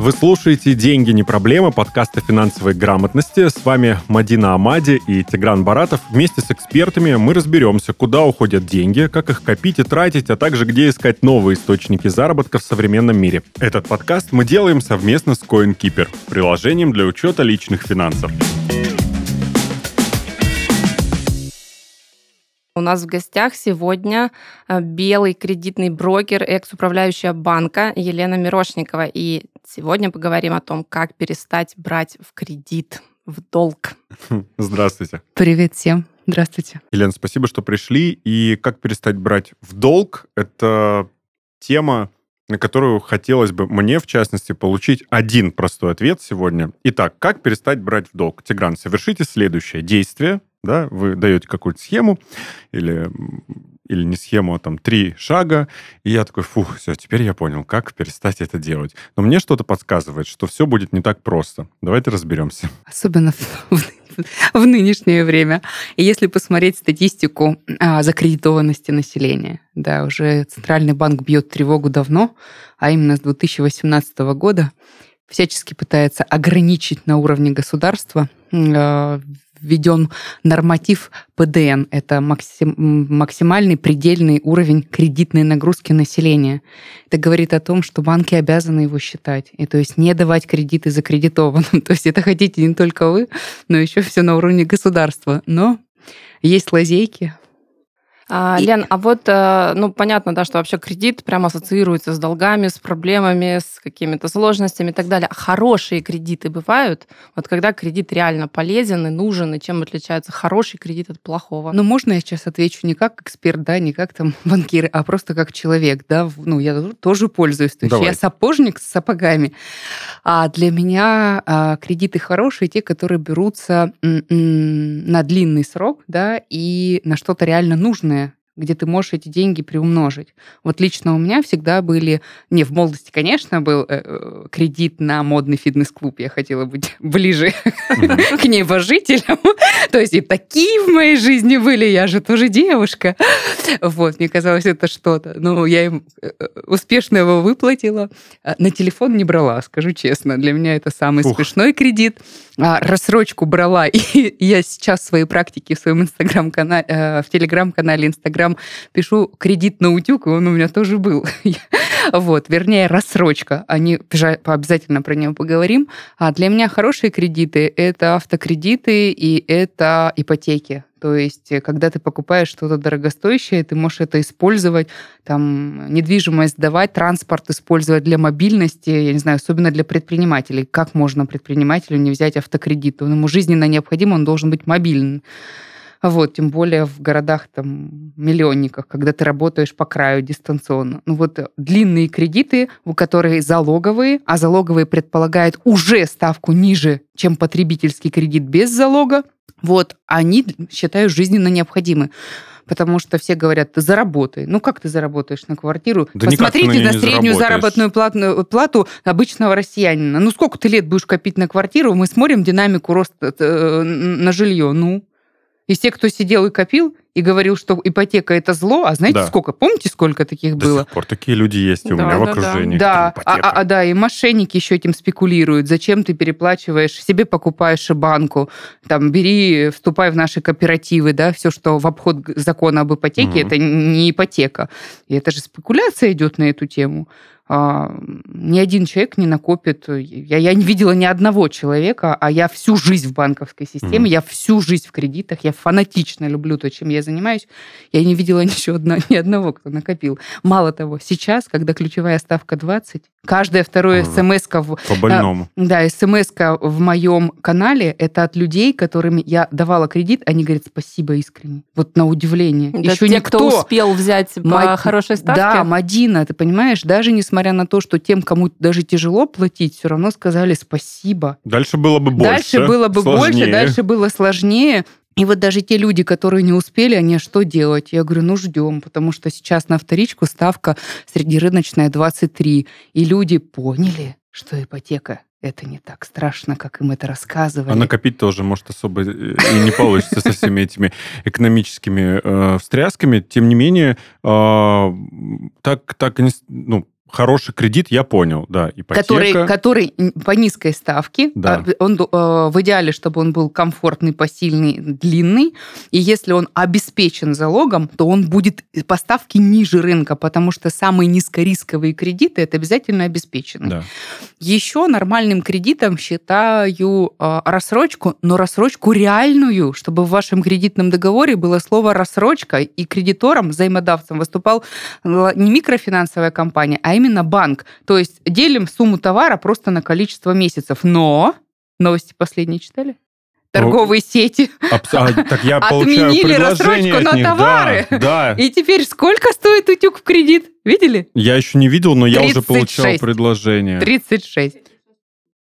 Вы слушаете «Деньги не проблема» подкаста финансовой грамотности. С вами Мадина Амади и Тигран Баратов. Вместе с экспертами мы разберемся, куда уходят деньги, как их копить и тратить, а также где искать новые источники заработка в современном мире. Этот подкаст мы делаем совместно с CoinKeeper, приложением для учета личных финансов. У нас в гостях сегодня э, белый кредитный брокер, экс-управляющая банка Елена Мирошникова. И сегодня поговорим о том, как перестать брать в кредит, в долг. Здравствуйте. Привет всем. Здравствуйте. Елена, спасибо, что пришли. И как перестать брать в долг – это тема, на которую хотелось бы мне, в частности, получить один простой ответ сегодня. Итак, как перестать брать в долг? Тигран, совершите следующее действие, да, вы даете какую-то схему или, или не схему, а там три шага, и я такой, фух, все, теперь я понял, как перестать это делать. Но мне что-то подсказывает, что все будет не так просто. Давайте разберемся. Особенно в, нынешнее время. И если посмотреть статистику а, закредитованности населения, да, уже Центральный банк бьет тревогу давно, а именно с 2018 года всячески пытается ограничить на уровне государства а, введен норматив ПДН. Это максим, максимальный предельный уровень кредитной нагрузки населения. Это говорит о том, что банки обязаны его считать. И то есть не давать кредиты закредитованным. То есть это хотите не только вы, но еще все на уровне государства. Но есть лазейки, а, Лен, а вот, э, ну, понятно, да, что вообще кредит прямо ассоциируется с долгами, с проблемами, с какими-то сложностями и так далее. А хорошие кредиты бывают? Вот когда кредит реально полезен и нужен, и чем отличается хороший кредит от плохого? Ну, можно я сейчас отвечу не как эксперт, да, не как там банкир, а просто как человек, да, ну, я тоже пользуюсь. То есть я сапожник с сапогами. А для меня а, кредиты хорошие, те, которые берутся на длинный срок, да, и на что-то реально нужное где ты можешь эти деньги приумножить. Вот лично у меня всегда были, не в молодости, конечно, был э, э кредит на модный фитнес-клуб. Я хотела быть ближе к небожителям. То есть и такие в моей жизни были, я же тоже девушка. Вот, мне казалось, это что-то. Ну, я им э, э, успешно его выплатила. А на телефон не брала, скажу честно. Для меня это самый Ух. смешной кредит. А, рассрочку брала. И я сейчас свои практики в своем инстаграм-канале, в телеграм-канале Инстаграм прям пишу кредит на утюг, и он у меня тоже был. вот, вернее, рассрочка. Они обязательно про него поговорим. А для меня хорошие кредиты – это автокредиты и это ипотеки. То есть, э, когда ты покупаешь что-то дорогостоящее, ты можешь это использовать, там, недвижимость сдавать, транспорт использовать для мобильности, я не знаю, особенно для предпринимателей. Как можно предпринимателю не взять автокредит? Он ему жизненно необходим, он должен быть мобильным. Вот, тем более в городах там миллионниках, когда ты работаешь по краю дистанционно. Ну вот длинные кредиты, у которых залоговые, а залоговые предполагают уже ставку ниже, чем потребительский кредит без залога, вот, они считаю жизненно необходимы потому что все говорят, ты заработай. Ну, как ты заработаешь на квартиру? Да Посмотрите на, на среднюю заработную плату, плату обычного россиянина. Ну, сколько ты лет будешь копить на квартиру? Мы смотрим динамику роста э, на жилье. Ну, из тех, кто сидел и копил, и говорил, что ипотека это зло, а знаете да. сколько? Помните, сколько таких До было? До сих пор такие люди есть у да, меня да, в окружении. Да, а, а, а, да, и мошенники еще этим спекулируют. Зачем ты переплачиваешь, себе покупаешь банку, там, бери, вступай в наши кооперативы, да, все, что в обход закона об ипотеке, угу. это не ипотека. И это же спекуляция идет на эту тему. А, ни один человек не накопит. Я, я не видела ни одного человека, а я всю жизнь в банковской системе, mm я всю жизнь в кредитах, я фанатично люблю то, чем я занимаюсь. Я не видела еще одна, ни одного, кто накопил. Мало того, сейчас, когда ключевая ставка 20, каждое второе смс в... По больному. Да, смс в моем канале, это от людей, которым я давала кредит, они говорят спасибо искренне. Вот на удивление. Да, еще те, никто... кто успел взять по Мад... хорошей ставке? Да, Мадина, ты понимаешь, даже несмотря несмотря на то, что тем, кому даже тяжело платить, все равно сказали спасибо. Дальше было бы больше. Дальше было бы сложнее. больше, дальше было сложнее. И вот даже те люди, которые не успели, они что делать? Я говорю, ну ждем, потому что сейчас на вторичку ставка среднерыночная 23. И люди поняли, что ипотека это не так страшно, как им это рассказывали. А накопить тоже, может, особо э, и не получится со всеми этими экономическими э, встрясками. Тем не менее, э, так, так ну, Хороший кредит, я понял, да, ипотека. Который, который по низкой ставке, Да. а, он, э, в идеале, чтобы он был комфортный, посильный, длинный, и если он обеспечен залогом, то он будет по ставке ниже рынка, потому что самые низкорисковые кредиты это обязательно обеспечены. Да. Еще нормальным кредитом считаю э, рассрочку, но рассрочку реальную, чтобы в вашем кредитном договоре было слово рассрочка, и кредитором, взаимодавцем выступал л- не микрофинансовая компания, а именно банк. То есть делим сумму товара просто на количество месяцев. Но новости последние читали? Торговые сети. А, так я Отменили рассрочку от на них. товары. Да, да. И теперь сколько стоит утюг в кредит? Видели? Я еще не видел, но я уже получал 36. предложение. 36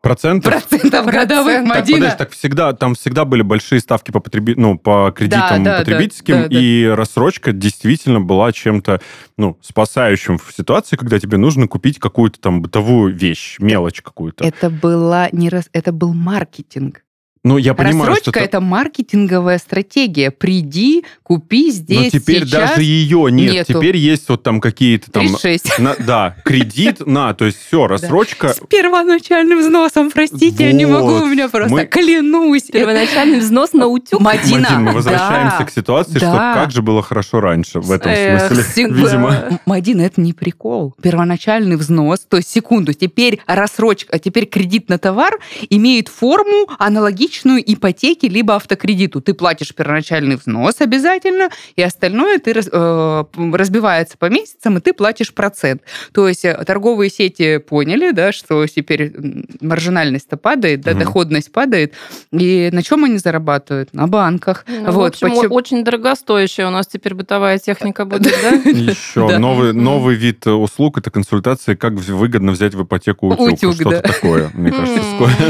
Процентов? процентов годовых, Так, Так, Мадина. подожди, так всегда, там всегда были большие ставки по, потреби... ну, по кредитам Да, да, потребительским, да, да, да. и рассрочка действительно была чем-то ну, спасающим в ситуации, когда тебе нужно купить какую-то там бытовую вещь, мелочь какую-то. Это была не раз, это был маркетинг. Ну, я понимаю, Рассрочка что... это маркетинговая стратегия. Приди, купи Но здесь теперь сейчас. даже ее нет. нету. Теперь есть вот там какие-то там... 36. на- да, кредит, на, то есть все, рассрочка... С первоначальным взносом, простите, я не могу, Вот. у меня просто Мы- клянусь. Первоначальный взнос на утюг. Мадина, Мадин, мы возвращаемся да. к ситуации, Да. что как же было хорошо раньше в этом Эх, смысле, всегда. видимо. Мадина, это не прикол. Первоначальный взнос, то есть секунду, теперь рассрочка, а теперь кредит на товар имеет форму аналогичную ипотеке либо автокредиту. Ты платишь первоначальный взнос обязательно, и остальное ты раз- э, разбивается по месяцам, и ты платишь процент. То есть э, торговые сети поняли, да, что теперь маржинальность-то падает, да, Мгм. доходность падает, и на чем они зарабатывают? На банках. Ну, вот, в общем, почему- очень дорогостоящая у нас теперь бытовая техника будет, да? Еще новый, вид э, услуг это консультации, как выгодно взять в ипотеку утюг. Что-то такое, мне кажется.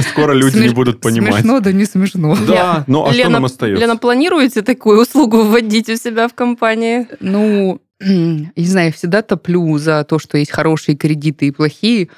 Скоро, люди не будут понимать. Смешно, да не смешно. Да, ну а что Лена, нам остается? Лена, планируете такую услугу вводить у себя в компании? Ну, я не знаю, я всегда топлю за то, что есть хорошие кредиты и плохие.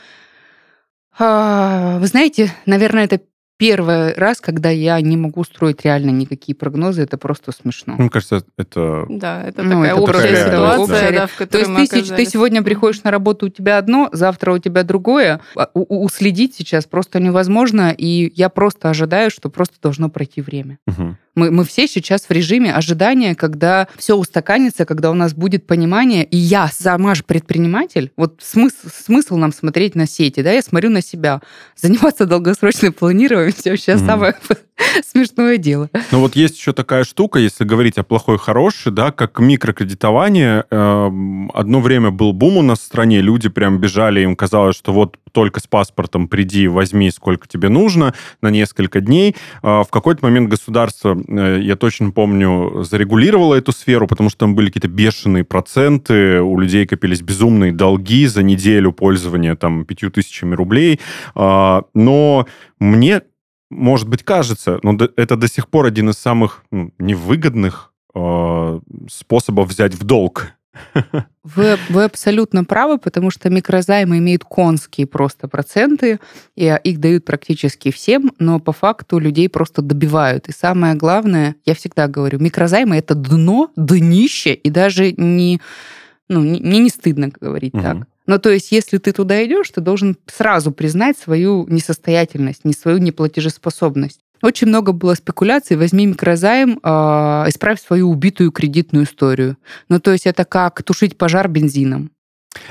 А, Вы знаете, наверное, это первый раз, когда я не могу строить реально никакие прогнозы, это просто смешно. Мне кажется, это... Да, это Ну, такая это общая такая ситуация, общая да, в То которой есть мы ты, ты сегодня приходишь на работу, у тебя одно, завтра у тебя другое. А у- Уследить сейчас просто невозможно, и я просто ожидаю, что просто должно пройти время. Мгм. Мы, мы все сейчас в режиме ожидания, когда все устаканится, когда у нас будет понимание. И я сама же предприниматель. Вот смысл, смысл нам смотреть на сети, да, я смотрю на себя. Заниматься долгосрочным планированием вообще Мгм. самое смешное дело. Ну вот есть еще такая штука, если говорить о плохой хороший, да, как микрокредитование. Эм, Одно время был бум у нас в стране, люди прям бежали, им казалось, что вот только с паспортом приди, возьми, сколько тебе нужно, на несколько дней. А В какой-то момент государство, э, я точно помню, зарегулировало эту сферу, потому что там были какие-то бешеные проценты, у людей копились безумные долги за неделю пользования там пятью тысячами рублей. А, Но мне может быть, кажется, но это до сих пор один из самых ну, невыгодных э, способов взять в долг. Вы, вы абсолютно правы, потому что микрозаймы имеют конские просто проценты, и а, их дают практически всем, но по факту людей просто добивают. И самое главное, я всегда говорю, микрозаймы это дно, днище, и даже не, ну, не- мне не стыдно говорить Мгм. так. Ну, то есть, если ты туда идешь, ты должен сразу признать свою несостоятельность, не свою неплатежеспособность. Очень много было спекуляций. Возьми микрозайм, а, исправь свою убитую кредитную историю. Ну, то есть это как тушить пожар бензином.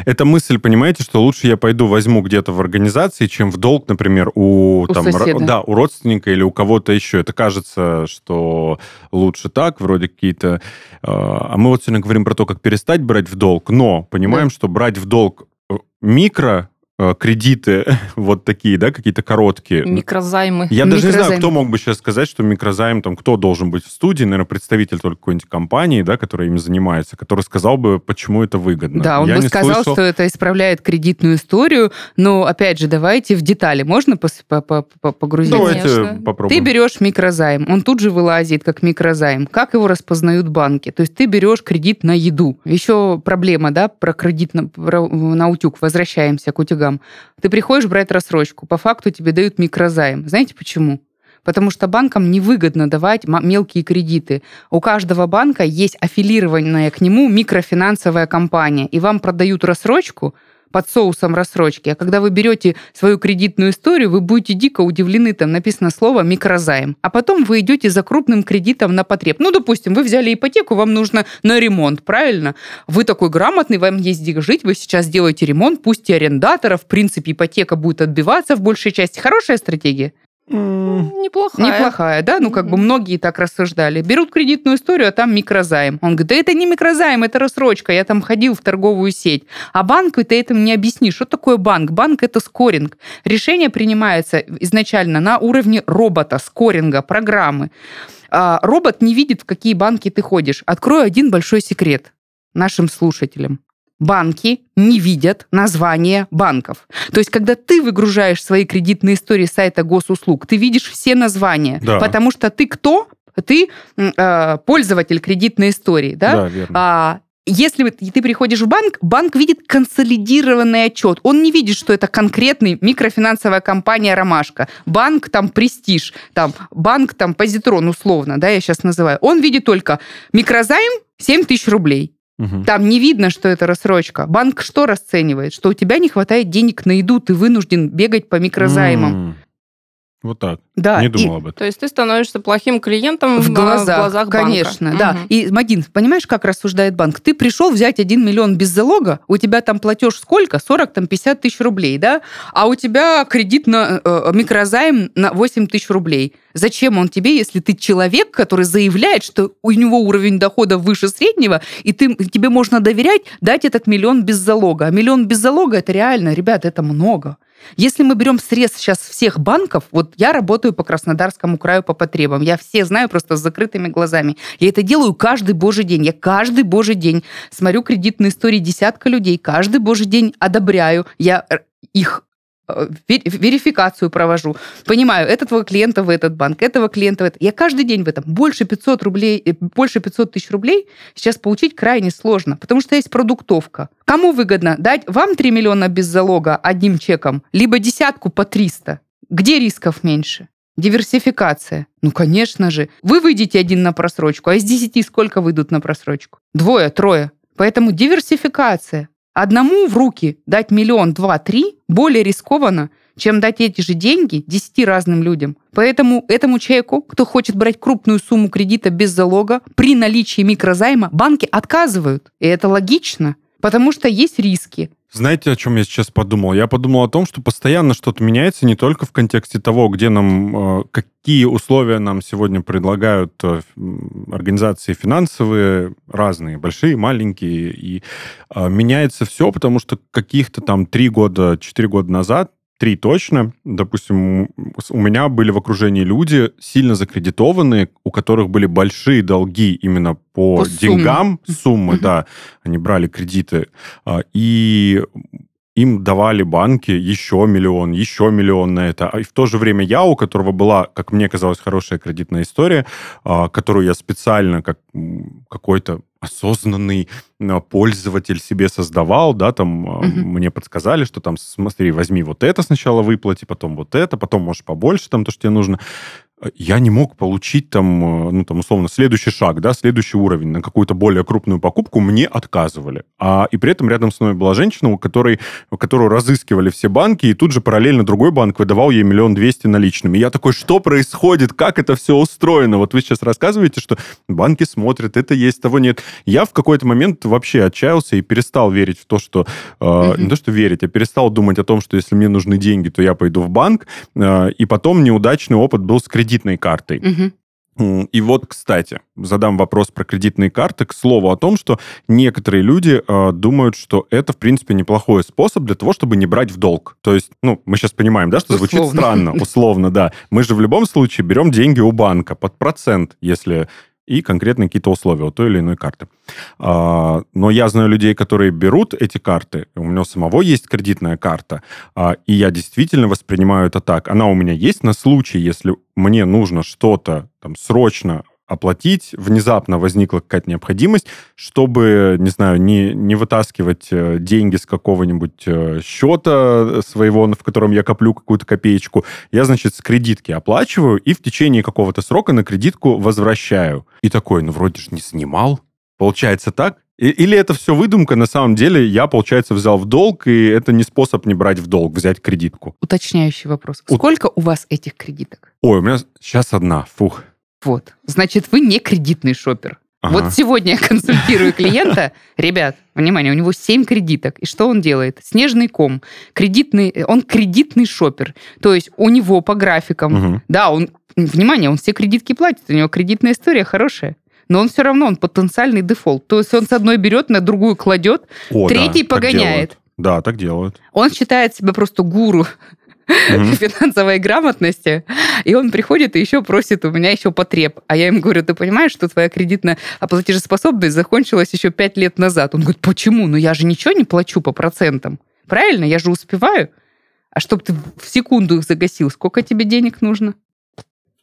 Это мысль, понимаете, что лучше я пойду возьму где-то в организации, чем в долг, например, у, У там, ро- да, у родственника или у кого-то еще. Это кажется, что лучше так, вроде какие-то... э, а мы вот сегодня говорим про то, как перестать брать в долг, но понимаем, что брать в долг э, микро кредиты вот такие, да, какие-то короткие. Микрозаймы. Я даже не знаю, кто мог бы сейчас сказать, что микрозайм, там, кто должен быть в студии, наверное, представитель только какой-нибудь компании, да, которая ими занимается, который сказал бы, почему это выгодно. Да, он Я бы сказал, слышал. что это исправляет кредитную историю, но, опять же, давайте в детали. Можно пос- по- по-? Давайте Конечно. попробуем. Ты берешь микрозайм, он тут же вылазит как микрозайм. Как его распознают банки? То есть ты берешь кредит на еду. Еще проблема, да, про кредит на, про- на утюг. Возвращаемся к утюгам. Ты приходишь брать рассрочку. По факту тебе дают микрозайм. Знаете почему? Потому что банкам невыгодно давать мелкие кредиты. У каждого банка есть аффилированная к нему микрофинансовая компания, и вам продают рассрочку под соусом рассрочки. А когда вы берете свою кредитную историю, вы будете дико удивлены, там написано слово микрозайм. А потом вы идете за крупным кредитом на потреб. Ну, допустим, вы взяли ипотеку, вам нужно на ремонт, правильно? Вы такой грамотный, вам есть где жить, вы сейчас делаете ремонт, пусть и арендатора, в принципе, ипотека будет отбиваться в большей части. Хорошая стратегия? Неплохая. Неплохая, да? Ну, как бы многие так рассуждали. Берут кредитную историю, а там микрозайм. Он говорит, да это не микрозайм, это рассрочка. Я там ходил в торговую сеть. А банку ты этому не объяснишь. Что такое банк? Банк – это скоринг. Решение принимается изначально на уровне робота, скоринга, программы. А робот не видит, в какие банки ты ходишь. Открою один большой секрет нашим слушателям банки не видят названия банков. То есть, когда ты выгружаешь свои кредитные истории с сайта госуслуг, ты видишь все названия, да. потому что ты кто? Ты э, пользователь кредитной истории, да? Да, верно. А, если ты приходишь в банк, банк видит консолидированный отчет. Он не видит, что это конкретный микрофинансовая компания «Ромашка». Банк там «Престиж», там, банк там «Позитрон» условно, да, я сейчас называю. Он видит только микрозайм 7 тысяч рублей. Угу. Там не видно, что это рассрочка. Банк что расценивает? Что у тебя не хватает денег на еду, ты вынужден бегать по микрозаймам. Вот так. Да. Не думал и, об этом. То есть ты становишься плохим клиентом в глазах, в глазах конечно, банка. да. Угу. И, Мадин, понимаешь, как рассуждает банк? Ты пришел взять 1 миллион без залога, у тебя там платеж сколько? 40, там, 50 тысяч рублей, да? А у тебя кредит на э, микрозайм на 8 тысяч рублей. Зачем он тебе, если ты человек, который заявляет, что у него уровень дохода выше среднего, и ты, тебе можно доверять дать этот миллион без залога? А миллион без залога – это реально, ребят, это много. Если мы берем срез сейчас всех банков, вот я работаю по Краснодарскому краю по потребам, я все знаю просто с закрытыми глазами. Я это делаю каждый божий день. Я каждый божий день смотрю кредитные истории десятка людей, каждый божий день одобряю. Я их Э, верификацию провожу. Понимаю, этого клиента в этот банк, этого клиента в этот. Я каждый день в этом. Больше 500 рублей, э, больше 500 тысяч рублей сейчас получить крайне сложно, потому что есть продуктовка. Кому выгодно дать вам 3 миллиона без залога одним чеком, либо десятку по 300? Где рисков меньше? Диверсификация. Ну, конечно же. Вы выйдете один на просрочку, а из 10 сколько выйдут на просрочку? Двое, трое. Поэтому диверсификация. Одному в руки дать миллион, два, три более рискованно, чем дать эти же деньги десяти разным людям. Поэтому этому человеку, кто хочет брать крупную сумму кредита без залога, при наличии микрозайма банки отказывают. И это логично, потому что есть риски. Знаете, о чем я сейчас подумал? Я подумал о том, что постоянно что-то меняется не только в контексте того, где нам, э, какие условия нам сегодня предлагают э, организации финансовые, разные, большие, маленькие, и э, меняется все, потому что каких-то там три года, четыре года назад три точно. Допустим, у меня были в окружении люди сильно закредитованные, у которых были большие долги именно по, по деньгам, суммы, суммы да, они брали кредиты, а, и им давали банки еще миллион, еще миллион на это. И в то же время я, у которого была, как мне казалось, хорошая кредитная история, а, которую я специально, как какой-то осознанный а, пользователь себе создавал, да, там угу. мне подсказали, что там, смотри, возьми вот это сначала выплати, потом вот это, потом, может, побольше там то, что тебе нужно я не мог получить там, э, ну, там, условно, следующий шаг, да, следующий уровень на какую-то более крупную покупку, мне отказывали. А, и при этом рядом со мной была женщина, у которой, которую разыскивали все банки, и тут же параллельно другой банк выдавал ей миллион двести наличными. Я такой, что происходит, как это все устроено? Вот вы сейчас рассказываете, что банки смотрят, это есть, того нет. Я в какой-то момент вообще отчаялся и перестал верить в то, что... Э, не то, что верить, а перестал думать о том, что если мне нужны деньги, то я пойду в банк. Э, и потом неудачный опыт был с кредитом кредитной картой. Угу. И вот, кстати, задам вопрос про кредитные карты. К слову о том, что некоторые люди э, думают, что это, в принципе, неплохой способ для того, чтобы не брать в долг. То есть, ну, мы сейчас понимаем, да, что условно. звучит странно, условно, да. Мы же в любом случае берем деньги у банка под процент, если и конкретно какие-то условия у той или иной карты. А, но я знаю людей, которые берут эти карты, у меня самого есть кредитная карта, а, и я действительно воспринимаю это так. Она у меня есть на случай, если мне нужно что-то там срочно оплатить, внезапно возникла какая-то необходимость, чтобы, не знаю, не, не вытаскивать э, деньги с какого-нибудь э, счета своего, в котором я коплю какую-то копеечку, я, значит, с кредитки оплачиваю и в течение какого-то срока на кредитку возвращаю. И такой, ну, вроде же не снимал. Получается так? Или это все выдумка, на самом деле я, получается, взял в долг, и это не способ не брать в долг, взять кредитку. Уточняющий вопрос. Сколько у вас этих кредиток? Ой, у меня сейчас одна, фух. Вот. Значит, вы не кредитный шопер. Ага. Вот сегодня я консультирую клиента. Ребят, внимание, у него 7 кредиток. И что он делает? Снежный ком. Кредитный, он кредитный шопер. То есть у него по графикам, угу. да, он, внимание, он все кредитки платит, у него кредитная история хорошая. Но он все равно, он потенциальный дефолт. То есть он с одной берет, на другую кладет, О, третий да, погоняет. Да, так делают. Он считает себя просто гуру mm-hmm. финансовой грамотности, и он приходит и еще просит у меня еще потреб. А я ему говорю, ты понимаешь, что твоя кредитная платежеспособность закончилась еще пять лет назад? Он говорит, почему? Ну я же ничего не плачу по процентам. Правильно? Я же успеваю. А чтобы ты в секунду их загасил, сколько тебе денег нужно?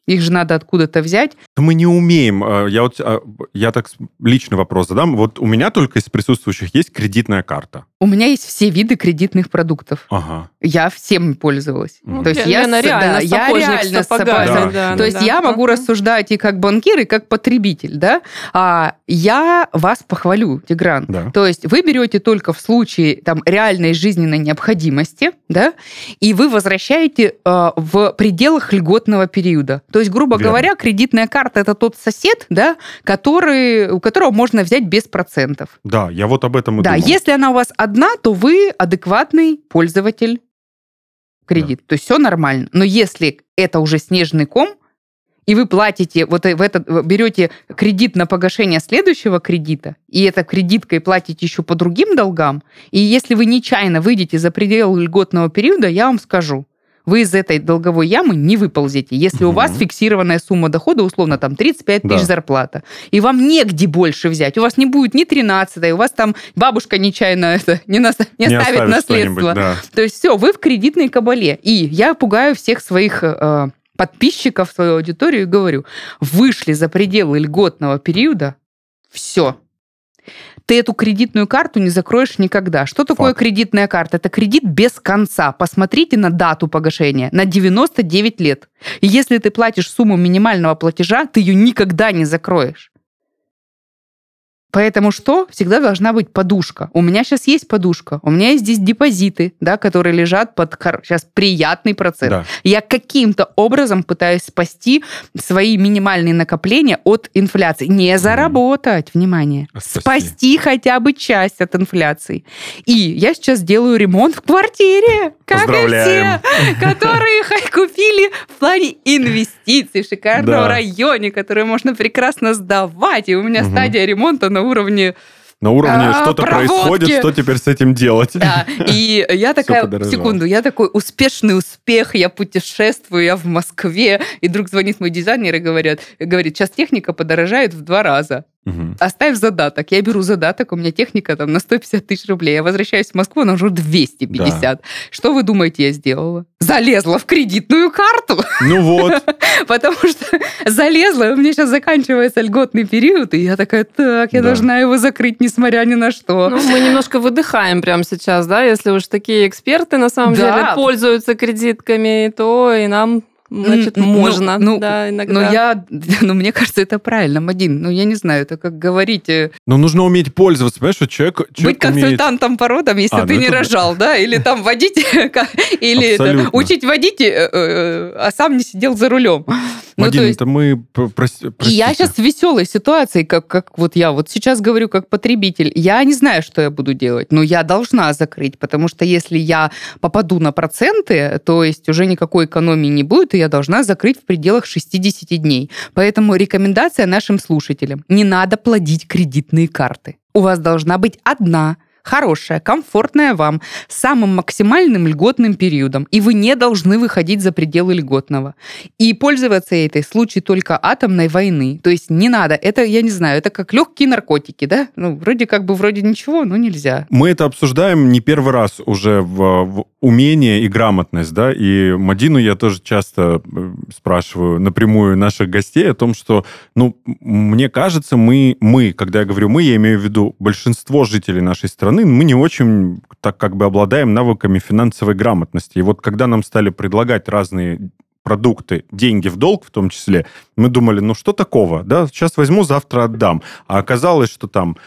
Их же надо откуда-то взять. Мы не умеем. Э, я вот э, я так личный вопрос задам. Вот у меня только из присутствующих есть кредитная карта. У меня есть все виды кредитных продуктов. Ага. Я всем пользовалась. Ну, То есть я, я реально, да, я реально с Да. Да, То есть да, я да. могу рассуждать и как банкир, и как потребитель, да. А я вас похвалю, Тигран. Да. То есть вы берете только в случае там реальной жизненной необходимости, да, и вы возвращаете э, в пределах льготного периода. То есть, грубо Верно. говоря, кредитная карта это тот сосед, да, который, у которого можно взять без процентов. Да, я вот об этом и да, думал. если она у вас одна, то вы адекватный пользователь кредита. Да. То есть все нормально. Но если это уже снежный ком, и вы платите, вот в этот, берете кредит на погашение следующего кредита, и это кредиткой платите еще по другим долгам, и если вы нечаянно выйдете за пределы льготного периода, я вам скажу, вы из этой долговой ямы не выползете. Если угу. у вас фиксированная сумма дохода, условно, там 35 да. тысяч зарплата, и вам негде больше взять, у вас не будет ни 13 у вас там бабушка нечаянно это, не, нас, не, не оставит наследство. Да. То есть все, вы в кредитной кабале. И я пугаю всех своих э, подписчиков, свою аудиторию и говорю, вышли за пределы льготного периода, все, ты эту кредитную карту не закроешь никогда. Что такое Факт. кредитная карта? Это кредит без конца. Посмотрите на дату погашения. На 99 лет. И если ты платишь сумму минимального платежа, ты ее никогда не закроешь. Поэтому что? Всегда должна быть подушка. У меня сейчас есть подушка. У меня есть здесь депозиты, да, которые лежат под сейчас приятный процент. Да. Я каким-то образом пытаюсь спасти свои минимальные накопления от инфляции. Не заработать, внимание. А спасти. спасти хотя бы часть от инфляции. И я сейчас делаю ремонт в квартире, как и все, которые купили в плане инвестиций в шикарном да. районе, которые можно прекрасно сдавать. И у меня угу. стадия ремонта на уровне на уровне а, что-то происходит, что теперь с этим делать? Да, и я такая, секунду, я такой успешный успех, я путешествую, я в Москве, и вдруг звонит мой дизайнер и говорит, говорит, сейчас техника подорожает в два раза. Угу. Оставь задаток. Я беру задаток, у меня техника там на 150 тысяч рублей. Я возвращаюсь в Москву, она уже 250. Да. Что вы думаете, я сделала? Залезла в кредитную карту. Ну вот. Потому что залезла, у меня сейчас заканчивается льготный период, и я такая, так, я да. должна его закрыть, несмотря ни на что. Ну, мы немножко выдыхаем прямо сейчас, да, если уж такие эксперты на самом да. деле пользуются кредитками, то и нам Значит, ну, можно, ну, да, иногда. Но я, ну, мне кажется, это правильно, Мадин. Ну, я не знаю, это как говорить... Э, но нужно уметь пользоваться, понимаешь, что человек, человек Быть консультантом умеет... по родам, если а, ты ну, не рожал, да, или там водить, или это, учить водить, э, э, а сам не сидел за рулем. Мадин, ну, есть... это мы... Простите. И я сейчас в веселой ситуации, как, как вот я вот сейчас говорю как потребитель. Я не знаю, что я буду делать, но я должна закрыть, потому что если я попаду на проценты, то есть уже никакой экономии не будет, и я должна закрыть в пределах 60 дней. Поэтому рекомендация нашим слушателям. Не надо плодить кредитные карты. У вас должна быть одна хорошая, комфортная вам, с самым максимальным льготным периодом, и вы не должны выходить за пределы льготного. И пользоваться этой в случае только атомной войны. То есть не надо. Это, я не знаю, это как легкие наркотики, да? Ну, вроде как бы вроде ничего, но нельзя. Мы это обсуждаем не первый раз уже в, в умение и грамотность, да, и Мадину я тоже часто э, спрашиваю напрямую наших гостей о том, что, ну, мне кажется, мы, мы, когда я говорю мы, я имею в виду большинство жителей нашей страны, стороны, мы не очень так как бы обладаем навыками финансовой грамотности. И вот когда нам стали предлагать разные продукты, деньги в долг в том числе, мы думали, ну что такого, да, сейчас возьму, завтра отдам. А оказалось, что там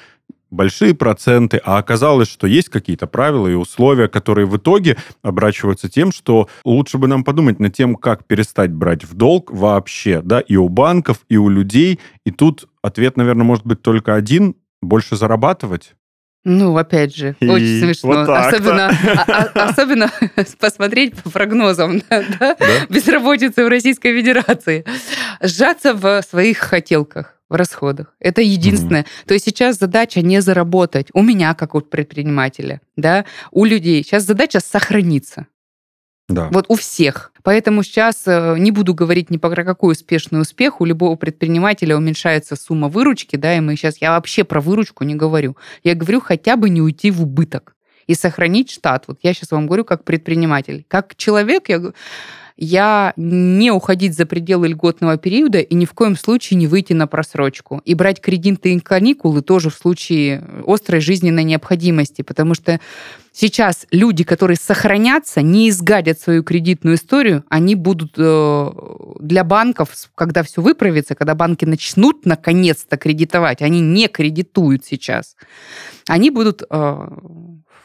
большие проценты, а оказалось, что есть какие-то правила и условия, которые в итоге оборачиваются тем, что лучше бы нам подумать над тем, как перестать брать в долг вообще, да, и у банков, и у людей. И тут ответ, наверное, может быть только один – больше зарабатывать. Ну, опять же, и очень смешно. Вот особенно, а, а, особенно посмотреть по прогнозам да, да? Да? безработицы в Российской Федерации. Сжаться в своих хотелках в расходах. Это единственное. Mm-hmm. То есть сейчас задача не заработать. У меня, как у предпринимателя, да, у людей. Сейчас задача сохраниться. Да. Вот у всех. Поэтому сейчас э, не буду говорить ни про какой успешный успех. У любого предпринимателя уменьшается сумма выручки, да, и мы сейчас, я вообще про выручку не говорю. Я говорю хотя бы не уйти в убыток и сохранить штат. Вот я сейчас вам говорю как предприниматель. Как человек, я я не уходить за пределы льготного периода и ни в коем случае не выйти на просрочку. И брать кредиты и каникулы тоже в случае острой жизненной необходимости, потому что сейчас люди, которые сохранятся, не изгадят свою кредитную историю, они будут э, для банков, когда все выправится, когда банки начнут наконец-то кредитовать, они не кредитуют сейчас, они будут э,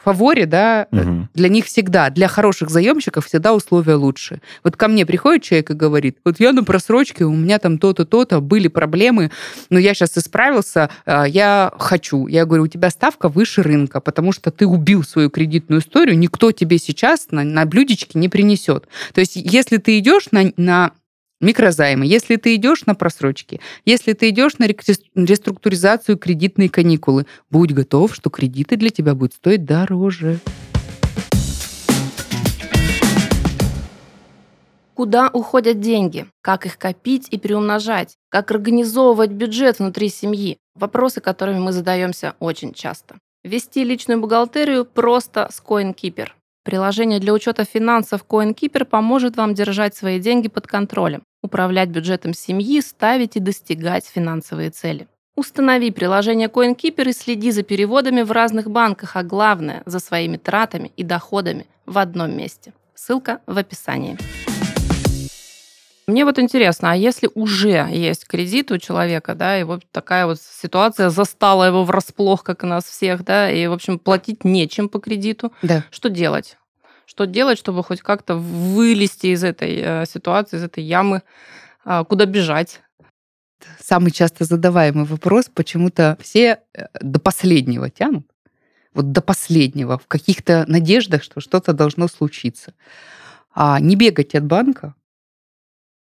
фаворе, да, угу. для них всегда, для хороших заемщиков всегда условия лучше. Вот ко мне приходит человек и говорит, вот я на просрочке, у меня там то-то, то-то, были проблемы, но я сейчас исправился, а, я хочу. Я говорю, у тебя ставка выше рынка, потому что ты убил свою кредитную историю, никто тебе сейчас на, на блюдечке не принесет. То есть если ты идешь на, на Микрозаймы. Если ты идешь на просрочки, если ты идешь на реструктуризацию кредитные каникулы, будь готов, что кредиты для тебя будут стоить дороже. Куда уходят деньги? Как их копить и приумножать? Как организовывать бюджет внутри семьи? Вопросы, которыми мы задаемся очень часто. Вести личную бухгалтерию просто с CoinKeeper. Приложение для учета финансов CoinKeeper поможет вам держать свои деньги под контролем, управлять бюджетом семьи, ставить и достигать финансовые цели. Установи приложение CoinKeeper и следи за переводами в разных банках, а главное, за своими тратами и доходами в одном месте. Ссылка в описании. Мне вот интересно, а если уже есть кредит у человека, да, и вот такая вот ситуация застала его врасплох, как и нас всех, да, и, в общем, платить нечем по кредиту, да. что делать? Что делать, чтобы хоть как-то вылезти из этой э, ситуации, из этой ямы, э, куда бежать? Самый часто задаваемый вопрос, почему-то все э, до последнего тянут, вот до последнего, в каких-то надеждах, что что-то должно случиться. А не бегать от банка,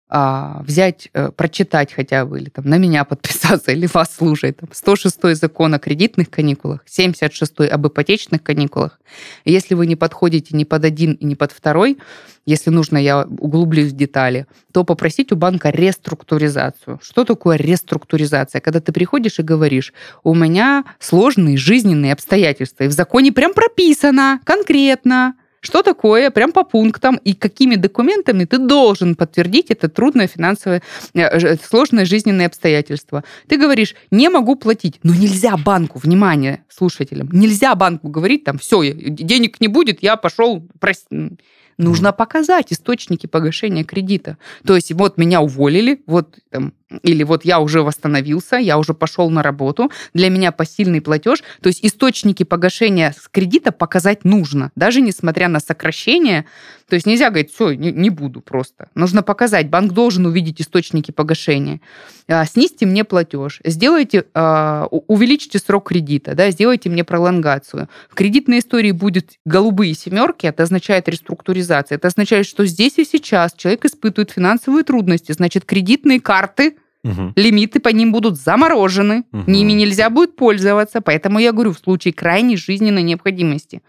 а, взять, э, прочитать хотя бы, или там на меня подписаться, или вас слушать. Там, 106 закон о кредитных каникулах, 76 об ипотечных каникулах. если вы не подходите ни под один и ни под второй, если нужно, я углублюсь в детали, то попросить у банка реструктуризацию. Что такое реструктуризация? Когда ты приходишь и говоришь, у меня сложные жизненные обстоятельства, и в законе прям прописано конкретно, что такое, прям по пунктам, и какими документами ты должен подтвердить это трудное финансовое, э, сложное жизненное обстоятельство. Ты говоришь, не могу платить, но нельзя банку, внимание слушателям, нельзя банку говорить, там, все, денег не будет, я пошел, прости, нужно показать источники погашения кредита. То есть вот меня уволили, вот там, или вот я уже восстановился, я уже пошел на работу, для меня посильный платеж. То есть источники погашения с кредита показать нужно, даже несмотря на сокращение. То есть нельзя говорить, все, не, не буду просто. Нужно показать, банк должен увидеть источники погашения. А, снизьте мне платеж, сделайте, а, увеличьте срок кредита, да, сделайте мне пролонгацию. В кредитной истории будет голубые семерки, это означает реструктуризация. Это означает, что здесь и сейчас человек испытывает финансовые трудности, значит, кредитные карты Угу. Лимиты по ним будут заморожены, угу. ними нельзя будет пользоваться. Поэтому я говорю, в случае крайней жизненной необходимости.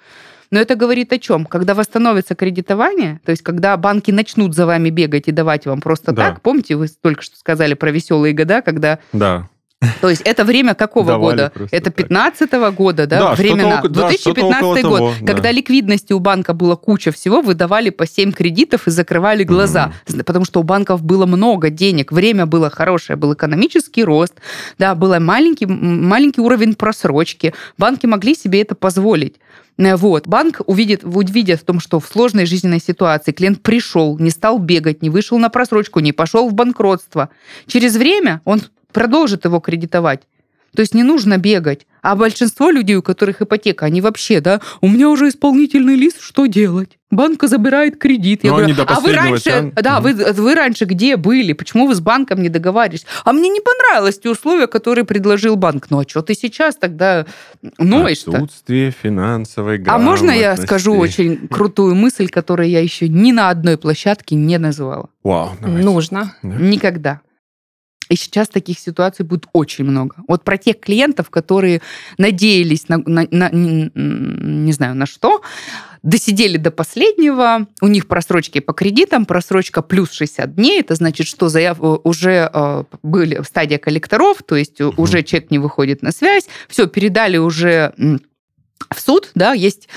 Но это говорит о чем? Когда восстановится кредитование, то есть когда банки начнут за вами бегать и давать вам просто да. так, помните, вы только что сказали про веселые года, когда да. То есть это время какого Давали года? Это 15 -го года, да, да времена. Около, 2015 да, год, того, когда да. ликвидности у банка была куча всего, выдавали по 7 кредитов и закрывали глаза, mm потому что у банков было много денег, время было хорошее, был экономический рост, да, был маленький, маленький уровень просрочки, банки могли себе это позволить. Вот. Банк увидит, увидит в том, что в сложной жизненной ситуации клиент пришел, не стал бегать, не вышел на просрочку, не пошел в банкротство. Через время он продолжит его кредитовать. То есть не нужно бегать. А большинство людей, у которых ипотека, они вообще, да, у меня уже исполнительный лист, что делать? Банка забирает кредит. Я Но говорю, они до а вы раньше, тян- да, вы, вы раньше где были? Почему вы с банком не договаривались? А мне не понравились те условия, которые предложил банк. Ну а что ты сейчас тогда ноешь-то? Отсутствие финансовой А можно я грамотности. скажу очень крутую мысль, которую я еще ни на одной площадке не называла? Вау, давайте. Нужно. Да. Никогда. И сейчас таких ситуаций будет очень много. Вот про тех клиентов, которые надеялись на, на- на- не знаю на что, досидели до последнего, у них просрочки по кредитам, просрочка плюс 60 дней, это значит, что заяв... уже э, были в стадии коллекторов, то есть Мгм. уже человек не выходит на связь, все, передали уже в суд, да, есть...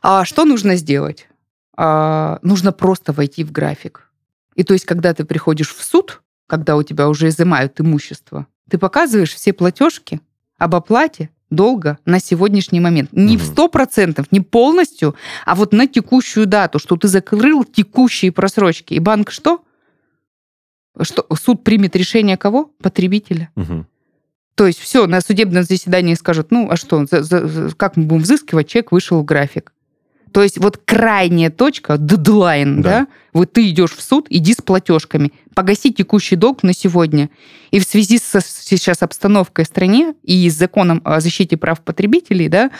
А что нужно сделать? А, нужно просто войти в график. И то есть, когда ты приходишь в суд, когда у тебя уже изымают имущество, ты показываешь все платежки об оплате долга на сегодняшний момент. Не в Мгм. 100%, не полностью, а вот на текущую дату, что ты закрыл текущие просрочки. И банк что? Что суд примет решение кого? Потребителя. Мгм. То есть все, на судебном заседании скажут, ну а что, за- за- как мы будем взыскивать, человек вышел в график. То есть вот крайняя точка, дедлайн, Да. да. вот ты идешь в суд, иди с платежками, погаси текущий долг на сегодня. И в связи со сейчас обстановкой в стране и с законом о защите прав потребителей, да,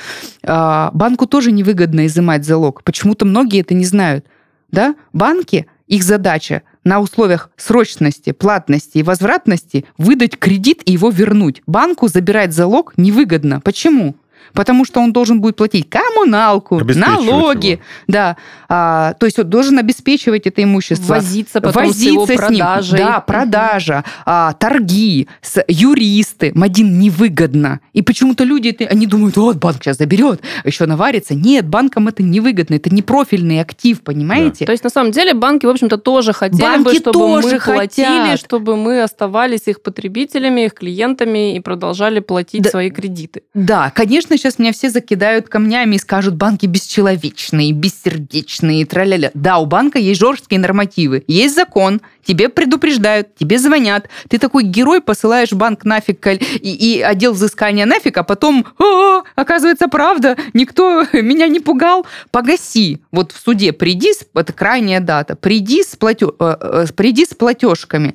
а, банку тоже невыгодно изымать залог. Почему-то многие это не знают. Да? Банки, их задача на условиях срочности, платности и возвратности выдать кредит и его вернуть. Банку забирать залог невыгодно. Почему? Потому что он должен будет платить коммуналку, налоги, его. да, а, то есть он должен обеспечивать это имущество Возиться потом с его возиться с ним. продажей. Да, продажа, а, торги, с, юристы. Мадин невыгодно. И почему-то люди, они думают, вот, банк сейчас заберет, еще наварится. Нет, банкам это невыгодно, это не профильный актив, понимаете? То есть, на самом деле, банки, в общем-то, тоже хотели бы, Банки чтобы тоже мы платили, хотят. чтобы мы оставались их потребителями, их клиентами и продолжали платить Да. свои кредиты. Да, конечно, сейчас меня все закидают камнями и скажут, банки бесчеловечные, бессердечные, траля-ля. Да, у банка есть жесткие нормативы, есть закон, тебе предупреждают, тебе звонят. Ты такой герой, посылаешь банк нафиг и, и отдел взыскания нафиг, а потом, «О, оказывается, правда, никто меня не пугал. Погаси. Вот в суде приди, это крайняя дата, приди с, платё- э, э, приди с платежками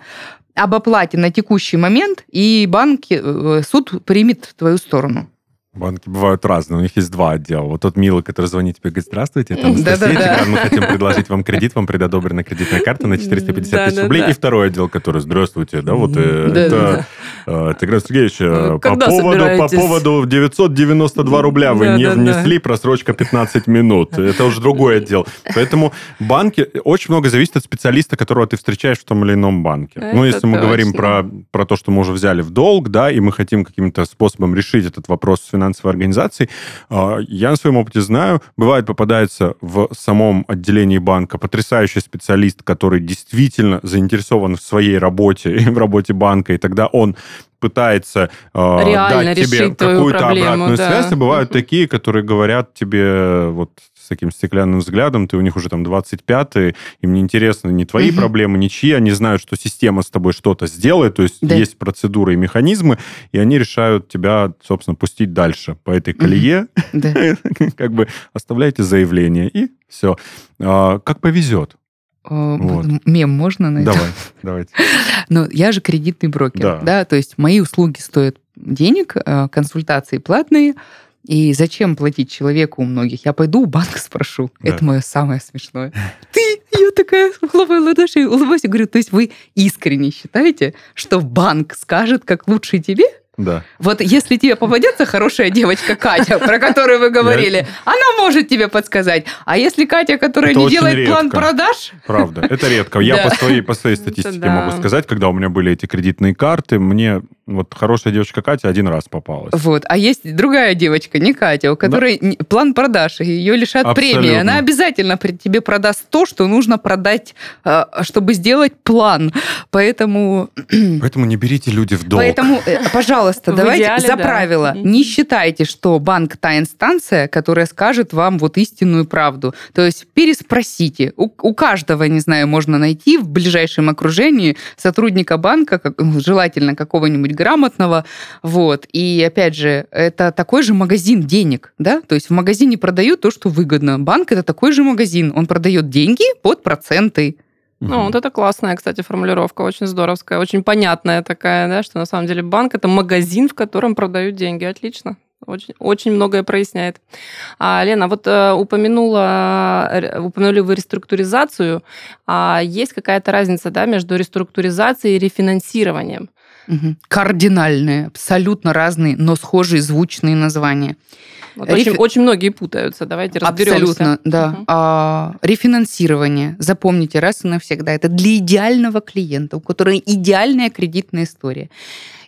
об оплате на текущий момент, и банк, э, суд примет твою сторону. Банки бывают разные, у них есть два отдела. Вот тот милый, который звонит тебе, говорит, здравствуйте, это Анастасия мы хотим предложить вам кредит, вам предодобрена кредитная карта на 450 тысяч Да-да-да. рублей. И второй отдел, который, здравствуйте, да, вот э, это э, Тигран Сергеевич, э, Ну, по поводу, по поводу 992 рубля вы не внесли, просрочка 15 минут. Это уже другой отдел. Поэтому банки, очень много зависит от специалиста, которого ты встречаешь в том или ином банке. ну, если мы говорим про, то, что мы уже взяли в долг, да, и мы хотим каким-то способом решить этот вопрос с финансовой организацией, а, я на своем опыте знаю, бывает попадается в самом отделении банка потрясающий специалист, который действительно заинтересован в своей работе в работе банка, и тогда он пытается э, Реально дать тебе какую-то обратную да. связь, и бывают такие, которые говорят тебе вот с таким стеклянным взглядом, ты у них уже там 25-й, им не интересны ни твои Мгм. проблемы, ничьи, они знают, что система с тобой что-то сделает, то есть Да. есть процедуры и механизмы, и они решают тебя, собственно, пустить дальше по этой колее, как бы оставляйте заявление, и все. Как повезет. Э, Вот. Мем можно найти? Давай, давайте. Но я же кредитный брокер, Да. да. то есть мои услуги стоят денег, э, консультации платные. И зачем платить человеку у многих? Я пойду у банка спрошу. Да. Это мое самое смешное. Ты, я такая хлопаю ладоши, улыбаюсь и говорю, то есть вы искренне считаете, что банк скажет, как лучше тебе? Да. Вот если тебе попадется хорошая девочка Катя, про которую вы говорили, она может тебе подсказать. А если Катя, которая не делает план продаж, Правда, это редко. Я Да. по своей, по своей статистике да. могу сказать, когда у меня были эти кредитные карты, мне вот хорошая девочка Катя один раз попалась. Вот. А есть другая девочка, не Катя, у которой не- план продаж, ее лишат премии. Абсолютно. Она обязательно при- тебе продаст то, что нужно продать, э, чтобы сделать план. Поэтому, Поэтому не берите люди в долг. поэтому э, пожалуйста, давайте идеале, за да. правило. Не считайте, что банк та инстанция, которая скажет вам вот истинную правду. То есть переспросите. У, у каждого, не знаю, можно найти в ближайшем окружении сотрудника банка, как, желательно какого-нибудь грамотного. Вот. И опять же, это такой же магазин денег, да? То есть в магазине продают то, что выгодно. Банк это такой же магазин. Он продает деньги под проценты. Ну, вот это классная, кстати, формулировка, очень здоровская, очень понятная такая, да, что на самом деле банк это магазин, в котором продают деньги. Отлично. Очень, очень многое проясняет. А, Лена, вот э, упомянула, э, упомянули вы реструктуризацию. А есть какая-то разница да, между реструктуризацией и рефинансированием? Угу. Кардинальные, абсолютно разные, но схожие звучные названия. Вот Рефи... очень, очень многие путаются. Давайте разберемся. Абсолютно, да. Угу. А, рефинансирование, запомните раз и навсегда, это для идеального клиента, у которого идеальная кредитная история.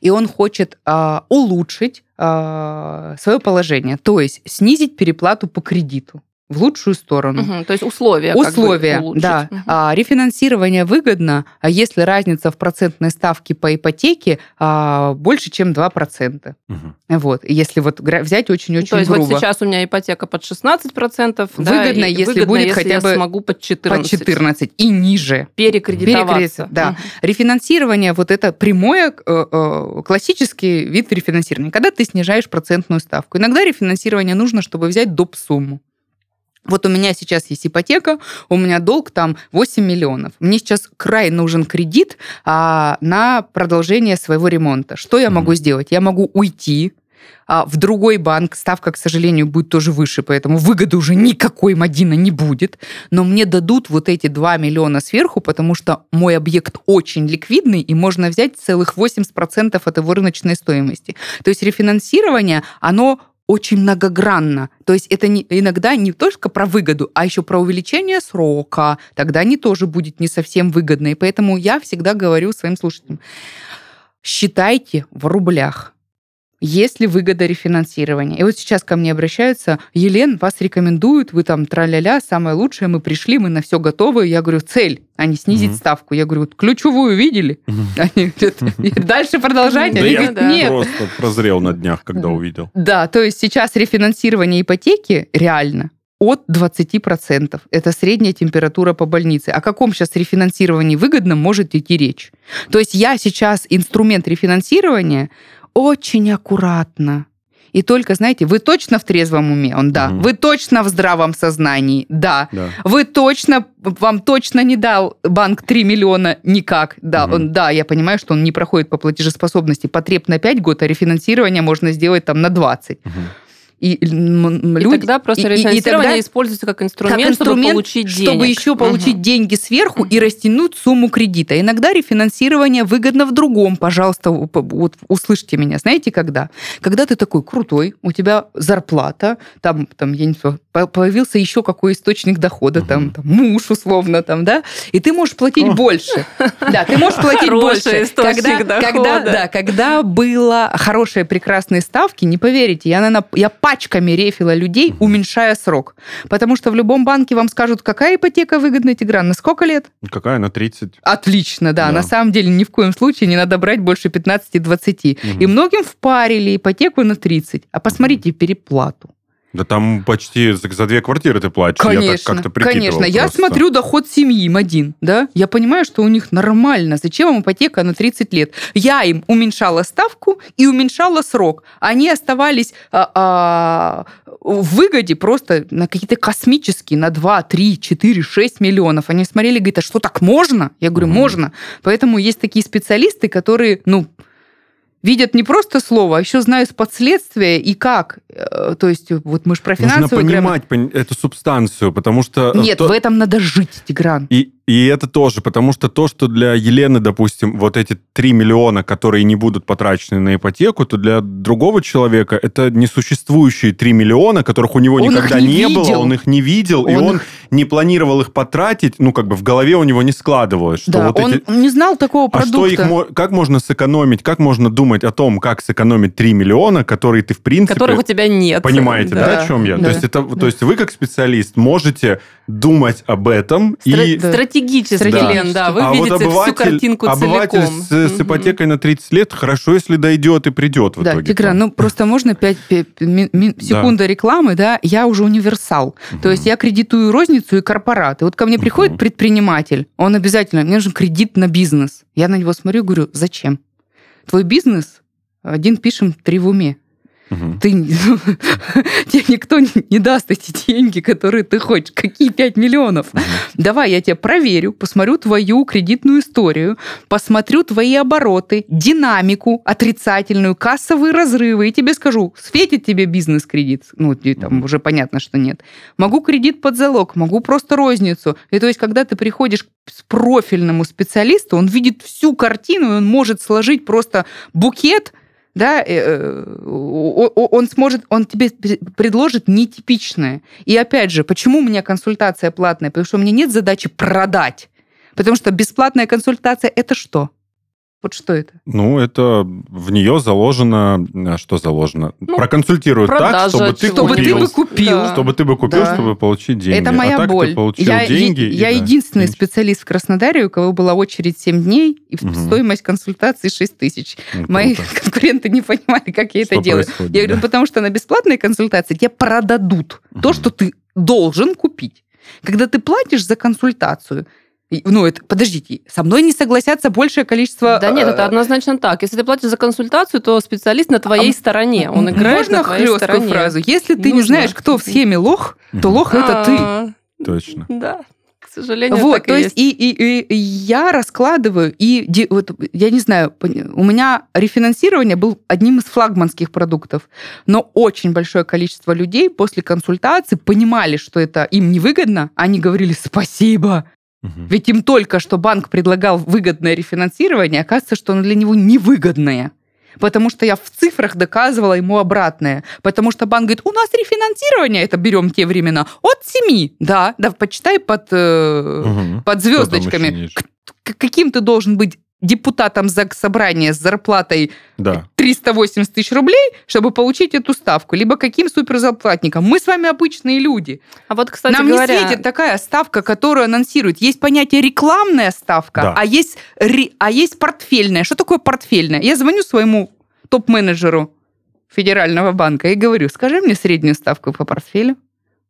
И он хочет а, улучшить а, свое положение, то есть снизить переплату по кредиту в лучшую сторону. Угу, то есть условия. Условия, как бы да. Угу. А, рефинансирование выгодно, а если разница в процентной ставке по ипотеке а, больше, чем 2%. Угу. Вот, если вот взять очень-очень То есть грубо. вот сейчас у меня ипотека под 16%. Выгодно, да, если выгодно, будет если хотя бы я смогу под 14. Под 14 и ниже. Перекредитоваться. Перекред... Да. Угу. Рефинансирование, вот это прямое э, э, классический вид рефинансирования, когда ты снижаешь процентную ставку. Иногда рефинансирование нужно, чтобы взять доп. сумму. Вот у меня сейчас есть ипотека, у меня долг там 8 миллионов. Мне сейчас край нужен кредит а, на продолжение своего ремонта. Что я могу сделать? Я могу уйти, а в другой банк ставка, к сожалению, будет тоже выше, поэтому выгоды уже никакой Мадина не будет. Но мне дадут вот эти 2 миллиона сверху, потому что мой объект очень ликвидный, и можно взять целых 80% от его рыночной стоимости. То есть рефинансирование, оно очень многогранно. То есть это не, иногда не только про выгоду, а еще про увеличение срока. Тогда они тоже будет не совсем выгодно. И поэтому я всегда говорю своим слушателям, считайте в рублях. Есть ли выгода рефинансирования? И вот сейчас ко мне обращаются, Елен, вас рекомендуют, вы там тра-ля-ля, самое лучшее, мы пришли, мы на все готовы. Я говорю, цель, а не снизить угу. ставку. Я говорю, ключевую видели? Они говорят, дальше продолжать? Они говорят, нет. просто прозрел на днях, когда увидел. Да, то есть сейчас рефинансирование ипотеки реально от 20%. Это средняя температура по больнице. О каком сейчас рефинансировании выгодном может идти речь? То есть я сейчас инструмент рефинансирования очень аккуратно. И только, знаете, вы точно в трезвом уме, он да. Угу. Вы точно в здравом сознании, да. да. Вы точно, вам точно не дал банк 3 миллиона никак, да. Угу. Он, да, я понимаю, что он не проходит по платежеспособности. Потреб на 5 год, а рефинансирование можно сделать там на 20. Угу. И, люди, и тогда просто и, и тогда используется как инструмент, как инструмент, чтобы получить денег. Чтобы еще получить угу. деньги сверху угу. и растянуть сумму кредита. Иногда рефинансирование выгодно в другом. Пожалуйста, вот услышьте меня. Знаете, когда? Когда ты такой крутой, у тебя зарплата, там, там я не знаю, появился еще какой источник дохода, угу. там, там муж условно, там, да, и ты можешь платить О. больше. Да, ты можешь платить больше. Когда, когда, да, когда было хорошие прекрасные ставки, не поверите, я, наверное, я пачками рефила людей, уменьшая срок. Потому что в любом банке вам скажут, какая ипотека выгодна, Тигран, на сколько лет? Какая, на 30. Отлично, да. да. На самом деле ни в коем случае не надо брать больше 15-20. Угу. И многим впарили ипотеку на 30. А посмотрите переплату. Да там почти за две квартиры ты платишь. Конечно, я так как-то конечно. Я просто. смотрю доход семьи им один, да? Я понимаю, что у них нормально. Зачем им ипотека на 30 лет? Я им уменьшала ставку и уменьшала срок. Они оставались а, а, в выгоде просто на какие-то космические, на 2, 3, 4, 6 миллионов. Они смотрели, говорят, а что так можно? Я говорю, угу. можно. Поэтому есть такие специалисты, которые, ну, видят не просто слово, а еще знают последствия и как. Э, то есть вот мы же про финансовую Нужно понимать грамм... эту субстанцию, потому что... Нет, то... в этом надо жить, Тигран. И, и это тоже, потому что то, что для Елены, допустим, вот эти 3 миллиона, которые не будут потрачены на ипотеку, то для другого человека это несуществующие 3 миллиона, которых у него он никогда не, не было, он их не видел, он и он их... не планировал их потратить, ну, как бы в голове у него не складывалось. Что да, вот он эти... не знал такого продукта. А что их, как можно сэкономить, как можно думать о том, как сэкономить 3 миллиона, которые ты, в принципе... Которых у тебя нет. Понимаете, да, да о чем я? Да. То, есть это, да. то есть вы, как специалист, можете думать об этом Стра- и... стратегически, Да. Лен, да, вы а видите вот всю обыватель, картинку обыватель целиком. с, с ипотекой на 30 лет, хорошо, если дойдет и придет в да, итоге. Тигран, ну просто можно 5 секунды рекламы, да, я уже универсал. То есть я кредитую розницу и корпораты. Вот ко мне приходит Мгм. предприниматель, он обязательно, мне нужен кредит на бизнес. Я на него смотрю и говорю, зачем? Твой бизнес, один пишем, три в уме. Мгм. Ты, тебе никто не даст эти деньги, которые ты хочешь. Какие 5 миллионов? Мгм. Давай я тебя проверю, посмотрю твою кредитную историю, посмотрю твои обороты, динамику отрицательную, кассовые разрывы, и тебе скажу, светит тебе бизнес-кредит? Ну, там Мгм. уже понятно, что нет. Могу кредит под залог, могу просто розницу. И то есть, когда ты приходишь к профильному специалисту, он видит всю картину, и он может сложить просто букет, да, э, э, он сможет, он тебе пре- предложит нетипичное. И опять же, почему у меня консультация платная? Потому что у меня нет задачи продать. Потому что бесплатная консультация это что? Вот что это? Ну, это в нее заложено... а Что заложено? Ну, Проконсультируют так, чтобы ты Чтобы ты купил. бы купил. Да. Чтобы ты бы купил, Да. чтобы получить деньги. Это моя а так боль. ты получил я деньги. е- и я да, единственный меньше. специалист в Краснодаре, у кого была очередь 7 дней, и Мгм. стоимость консультации 6 тысяч. Ну, Мои круто. конкуренты не понимали, как я это Что делаю. происходит, Я говорю, да. ну, потому что на бесплатной консультации тебе продадут то, Мгм. что ты должен купить. Когда ты платишь за консультацию, ну, это, подождите, со мной не согласятся большее количество... Да нет, это э, однозначно так. Если ты платишь за консультацию, то специалист на твоей А стороне. Он играет Можно на твоей стороне. фразу? Если ты не Нужно. знаешь, кто в схеме лох, то лох это ты. А, Точно. Да, к сожалению, Вот, так то и есть и, и, и я раскладываю, и вот, я не знаю, у меня рефинансирование был одним из флагманских продуктов, но очень большое количество людей после консультации понимали, что это им невыгодно, они говорили спасибо, Мгм. ведь им только что банк предлагал выгодное рефинансирование, оказывается, что оно для него невыгодное. Потому что я в цифрах доказывала ему обратное. Потому что банк говорит, у нас рефинансирование, это берем те времена, от 7. Да, да, почитай под, э, Мгм. под звездочками. Каким ты должен быть депутатом ЗАГС собрания с зарплатой Да. 380 тысяч рублей, чтобы получить эту ставку, либо каким суперзарплатником. Мы с вами обычные люди. А вот, кстати Нам говоря, не светит такая ставка, которую анонсируют. Есть понятие рекламная ставка, Да. а, есть, ре- а есть портфельная. Что такое портфельная? Я звоню своему топ-менеджеру Федерального банка и говорю, скажи мне среднюю ставку по портфелю.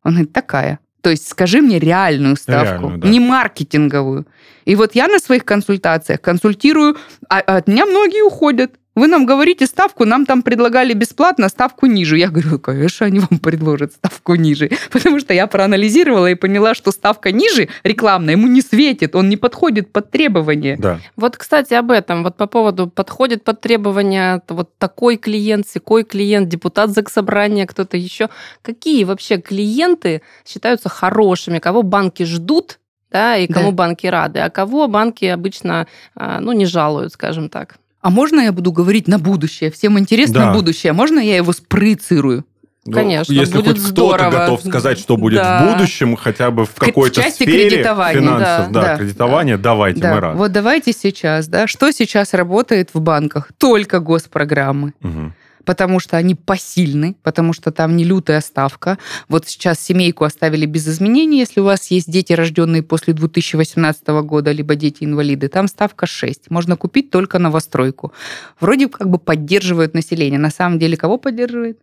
Он говорит, такая. То есть скажи мне реальную ставку, Реальную, да. не маркетинговую. И вот я на своих консультациях консультирую, а от меня многие уходят. Вы нам говорите ставку, нам там предлагали бесплатно ставку ниже. Я говорю, конечно, они вам предложат ставку ниже. Потому что я проанализировала и поняла, что ставка ниже рекламная ему не светит, он не подходит под требования. Да. Вот, кстати, об этом. Вот по поводу подходит под требования вот такой клиент, секой клиент, депутат заксобрания, кто-то еще. Какие вообще клиенты считаются хорошими? Кого банки ждут, да, и кому Да. банки рады, а кого банки обычно, а, ну, не жалуют, скажем так. А можно я буду говорить на будущее? Всем интересно Да. будущее. Можно я его спроецирую? Ну, Конечно, Если будет хоть здорово. кто-то готов сказать, что будет Да. в будущем, хотя бы в к- в какой-то части сфере кредитования, финансов, да, да, да, кредитования, давайте, Да. мы рады. Вот давайте сейчас, да, что сейчас работает в банках? Только госпрограммы. Мгм. Потому что они посильны, потому что там не лютая ставка. Вот сейчас семейку оставили без изменений, если у вас есть дети, рожденные после 2018 года, либо дети-инвалиды, там ставка 6. Можно купить только новостройку. Вроде как бы поддерживают население. На самом деле кого поддерживает?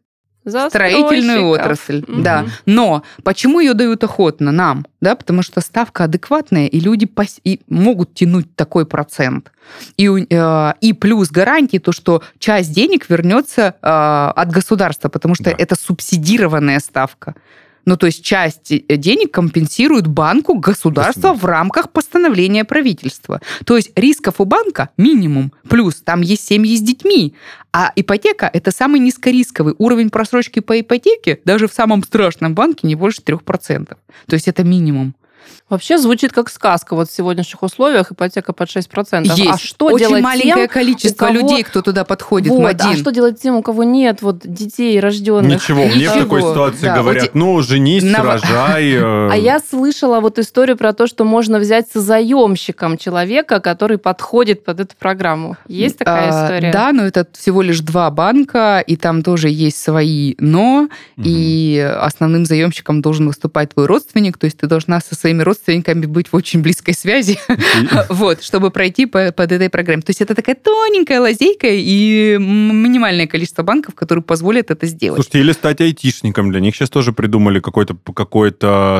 Строительную Застройщиков. отрасль, Мгм. да. Но почему ее дают охотно нам? Да, потому что ставка адекватная, и люди пос- и могут тянуть такой процент. И, э, и плюс гарантии то, что часть денег вернется э, от государства, потому что Да. это субсидированная ставка. Ну, то есть часть э, денег компенсирует банку государство в рамках постановления правительства. То есть рисков у банка минимум. Плюс там есть семьи с детьми. А ипотека – это самый низкорисковый. Уровень просрочки по ипотеке даже в самом страшном банке не больше 3%. То есть это минимум. Вообще звучит как сказка вот в сегодняшних условиях, ипотека под 6%. Есть. А что Очень делать маленькое тем, количество кого- людей, кто туда подходит, вот, Мадин. а что делать тем, у кого нет вот детей рожденных? Ничего, мне в Ничего. такой ситуации Да, говорят, вот ну, женись, на- рожай. э, А я слышала вот историю про то, что можно взять со заемщиком человека, который подходит под эту программу. Есть такая А, история? Да, но это всего лишь два банка, и там тоже есть свои но, и основным заемщиком должен выступать твой родственник, то есть ты должна со своим своими родственниками быть в очень близкой связи, вот, чтобы пройти под этой программе. То есть это такая тоненькая лазейка и минимальное количество банков, которые позволят это сделать. Слушайте, или стать айтишником. Для них сейчас тоже придумали какое-то какое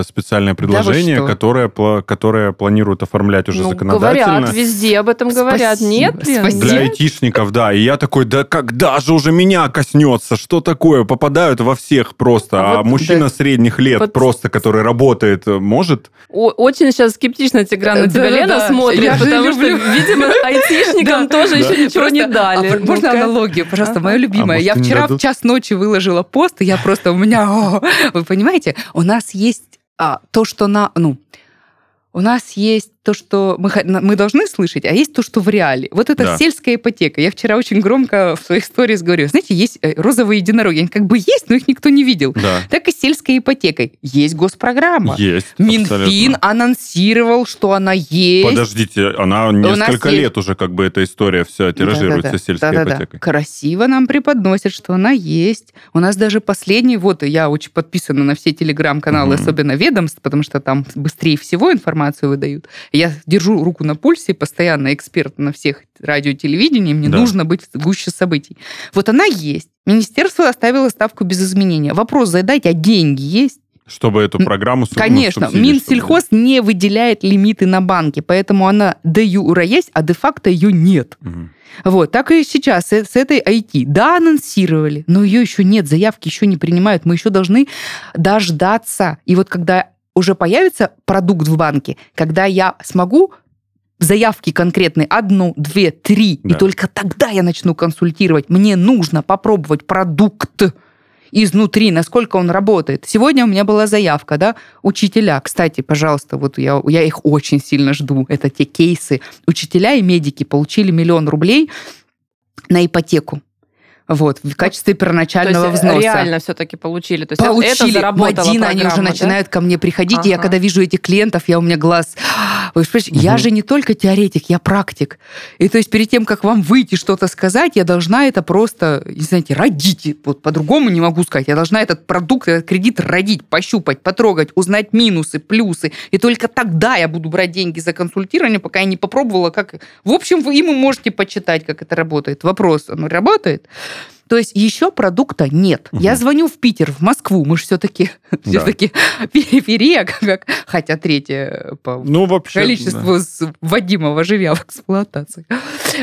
специальное предложение, да которое, которое планируют оформлять уже ну, законодательно. говорят, везде об этом говорят. Спасибо. Нет, Спасибо. Для айтишников, да. И я такой, да когда же уже меня коснется? Что такое? Попадают во всех просто. А, а вот, мужчина да. средних лет вот... просто, который работает, может? О, очень сейчас скептично Тигран на тебя, Лена, смотрит, потому что, видимо, айтишникам тоже еще ничего не дали. А можно аналогию, пожалуйста, моя любимая. Я вчера в час ночи выложила пост, и я просто у меня... Вы понимаете, у нас есть а, то, что на... Ну, у нас есть то, что мы, мы должны слышать, а есть то, что в реале. Вот это да. сельская ипотека. Я вчера очень громко в своих сториях говорю. Знаете, есть э, розовые единороги. Они как бы есть, но их никто не видел. Да. Так и с сельской ипотекой. Есть госпрограмма. Есть. Минфин абсолютно. анонсировал, что она есть. Подождите, она несколько лет есть... уже как бы эта история вся тиражируется да, да, да. сельской да, да, ипотекой. Да. Красиво нам преподносят, что она есть. У нас даже последний, вот я очень подписана на все телеграм-каналы, угу. особенно ведомств, потому что там быстрее всего информацию выдают. Я держу руку на пульсе, постоянно эксперт на всех радио телевидении, мне да. нужно быть в гуще событий. Вот она есть. Министерство оставило ставку без изменения. Вопрос задать, а деньги есть? Чтобы эту программу Конечно, Минсельхоз чтобы... не выделяет лимиты на банки, поэтому она де юра есть, а де-факто ее нет. Угу. Вот, так и сейчас с, с этой IT. Да, анонсировали, но ее еще нет, заявки еще не принимают. Мы еще должны дождаться. И вот когда уже появится продукт в банке, когда я смогу заявки конкретные одну, две, три, да. и только тогда я начну консультировать. Мне нужно попробовать продукт изнутри, насколько он работает. Сегодня у меня была заявка, да, учителя. Кстати, пожалуйста, вот я, я их очень сильно жду. Это те кейсы. Учителя и медики получили миллион рублей на ипотеку. Вот, в качестве первоначального то есть взноса. реально все-таки получили. То есть получили. это заработала Мадина, они уже начинают да? ко мне приходить, ага. и я когда вижу этих клиентов, я у меня глаз... Вы угу. я же не только теоретик, я практик. И то есть перед тем, как вам выйти что-то сказать, я должна это просто, не знаете, родить. Вот по-другому не могу сказать. Я должна этот продукт, этот кредит родить, пощупать, потрогать, узнать минусы, плюсы. И только тогда я буду брать деньги за консультирование, пока я не попробовала, как... В общем, вы ему можете почитать, как это работает. Вопрос, оно работает? То есть еще продукта нет. Угу. Я звоню в Питер, в Москву, мы же все-таки да. все-таки периферия, как, хотя третье по ну, вообще, количеству да. вводимого живя в эксплуатации.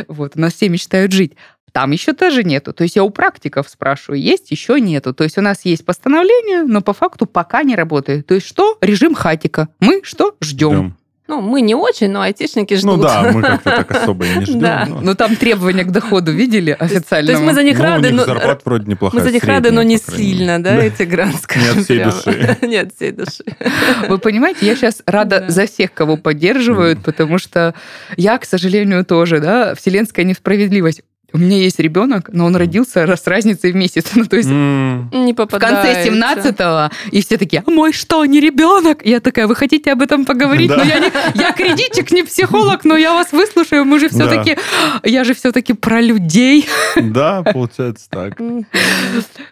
Вот, у нас все мечтают жить. Там еще тоже нету. То есть я у практиков спрашиваю, есть, еще нету. То есть у нас есть постановление, но по факту пока не работает. То есть что? Режим хатика. Мы что? Ждем. Ждем. Ну, мы не очень, но айтишники ждут. Ну да, мы как-то так особо и не ждем. Да. Но... Ну там требования к доходу видели официально. То есть мы за них ну, рады, но... зарплата вроде неплохая. Мы за них рады, но не сильно, да, эти гранские. Нет всей души. Нет всей души. Вы понимаете, я сейчас рада за всех, кого поддерживают, потому что я, к сожалению, тоже, да, вселенская несправедливость у меня есть ребенок, но он родился с разницей в месяц. Ну, то есть mm. не в конце 17-го, и все такие, а мой что, не ребенок? Я такая, вы хотите об этом поговорить? Да. Но я, не, я кредитчик, не психолог, но я вас выслушаю, мы же все-таки, да. я же все-таки про людей. Да, получается так.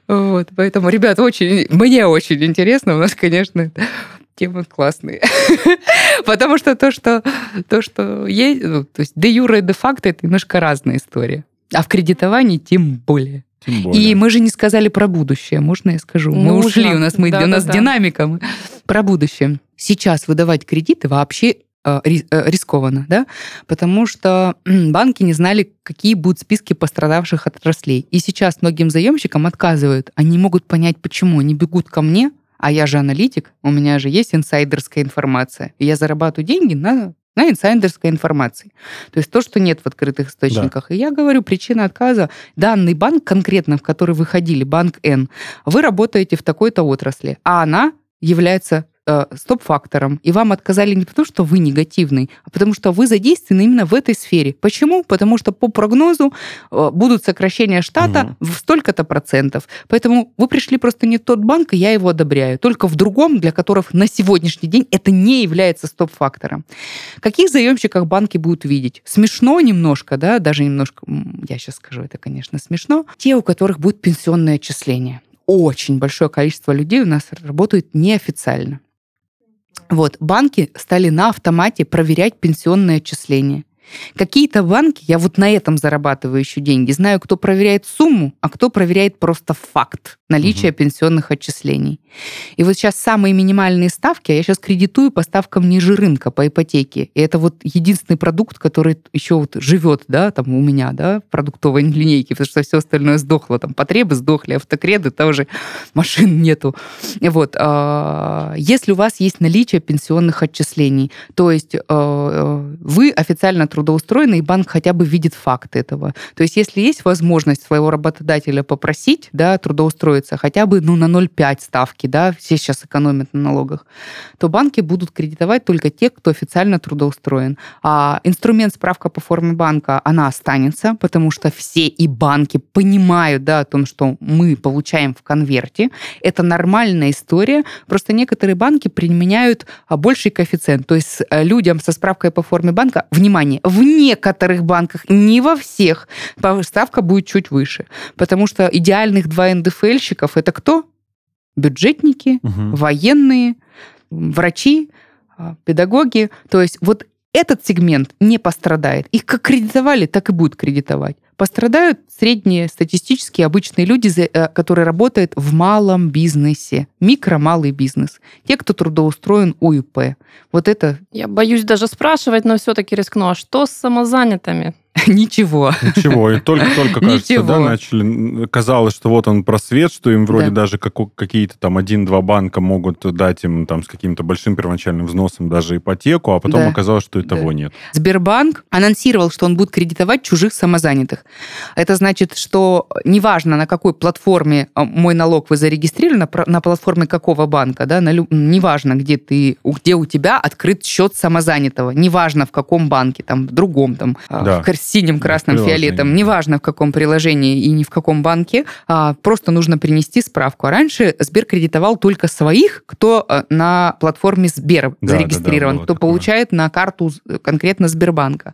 Вот, поэтому, ребят, очень, мне очень интересно, у нас, конечно, темы классные. Потому что то, что, то, что есть, ну, то есть де юра и де факто, это немножко разная история. А в кредитовании тем более. Тем более. И мы же не сказали про будущее, можно я скажу? Нужно. Мы ушли, у нас, мы, да, у нас да, динамика. Мы... Про будущее. Сейчас выдавать кредиты вообще э, э, рискованно, да, потому что банки не знали, какие будут списки пострадавших отраслей. И сейчас многим заемщикам отказывают. Они могут понять, почему. Они бегут ко мне, а я же аналитик, у меня же есть инсайдерская информация. И я зарабатываю деньги на на инсайдерской информации. То есть то, что нет в открытых источниках. Да. И я говорю, причина отказа, данный банк конкретно, в который вы ходили, банк N, вы работаете в такой-то отрасли, а она является э, стоп-фактором, и вам отказали не потому, что вы негативный, а потому что вы задействованы именно в этой сфере. Почему? Потому что по прогнозу э, будут сокращения штата угу. в столько-то процентов. Поэтому вы пришли просто не в тот банк, и я его одобряю. Только в другом, для которых на сегодняшний день это не является стоп-фактором. Каких заемщиков банки будут видеть? Смешно немножко, да, даже немножко, я сейчас скажу, это, конечно, смешно. Те, у которых будет пенсионное отчисление очень большое количество людей у нас работают неофициально. Вот, банки стали на автомате проверять пенсионные отчисления. Какие-то банки, я вот на этом зарабатываю еще деньги, знаю, кто проверяет сумму, а кто проверяет просто факт наличия угу. пенсионных отчислений. И вот сейчас самые минимальные ставки, а я сейчас кредитую по ставкам ниже рынка, по ипотеке. И это вот единственный продукт, который еще вот живет, да, там у меня, да, в продуктовой линейке, потому что все остальное сдохло, там потребы сдохли, автокреды, тоже машин нету. Вот. А, если у вас есть наличие пенсионных отчислений, то есть э, вы официально труд трудоустроены, и банк хотя бы видит факт этого. То есть если есть возможность своего работодателя попросить да, трудоустроиться хотя бы ну, на 0,5 ставки, да, все сейчас экономят на налогах, то банки будут кредитовать только те, кто официально трудоустроен. А инструмент справка по форме банка, она останется, потому что все и банки понимают да, о том, что мы получаем в конверте. Это нормальная история. Просто некоторые банки применяют а, больший коэффициент. То есть э, людям со справкой по форме банка, внимание, в некоторых банках, не во всех, ставка будет чуть выше. Потому что идеальных два НДФЛьщиков это кто? Бюджетники, угу. военные, врачи, а, педагоги. То есть вот этот сегмент не пострадает. Их как кредитовали, так и будут кредитовать. Пострадают средние статистические обычные люди, э, которые работают в малом бизнесе, микро-малый бизнес. Те, кто трудоустроен УИП. Вот это... Я боюсь даже спрашивать, но все-таки рискну. А что с самозанятыми? Ничего. Ничего. И только-только, кажется, да, начали. Казалось, что вот он просвет, что им вроде да. даже как, какие-то там один-два банка могут дать им там с каким-то большим первоначальным взносом даже ипотеку, а потом да. оказалось, что и да. того нет. Сбербанк анонсировал, что он будет кредитовать чужих самозанятых. Это значит, что неважно, на какой платформе а, мой налог вы зарегистрировали, на, на платформе какого банка, да, на, неважно, где ты, где у тебя открыт счет самозанятого, неважно, в каком банке, там, в другом, там, а, да. в синим, красным, фиолетом, неважно в каком приложении и ни в каком банке, а, просто нужно принести справку. А раньше Сбер кредитовал только своих, кто э, на платформе Сбер да, зарегистрирован, да, да, кто такое. получает на карту конкретно Сбербанка.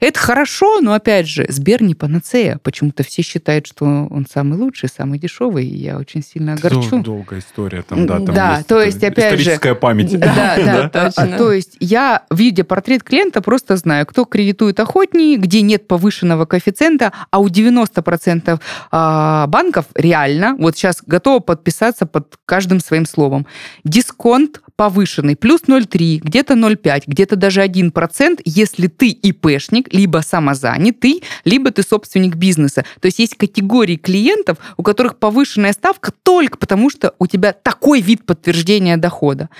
Это хорошо, но опять же, Сбер не панацея. Почему-то все считают, что он самый лучший, самый дешевый, и я очень сильно огорчу. Долгая история там, да. Там да, есть то есть, опять же... Историческая память. Да, да, точно. То есть я, видя портрет клиента, просто знаю, кто кредитует охотнее, где нет повышенного коэффициента, а у 90% а, банков реально, вот сейчас готово подписаться под каждым своим словом, дисконт повышенный, плюс 0,3, где-то 0,5, где-то даже 1%, если ты ИПшник, либо самозанятый, либо ты собственник бизнеса. То есть есть категории клиентов, у которых повышенная ставка только потому, что у тебя такой вид подтверждения дохода.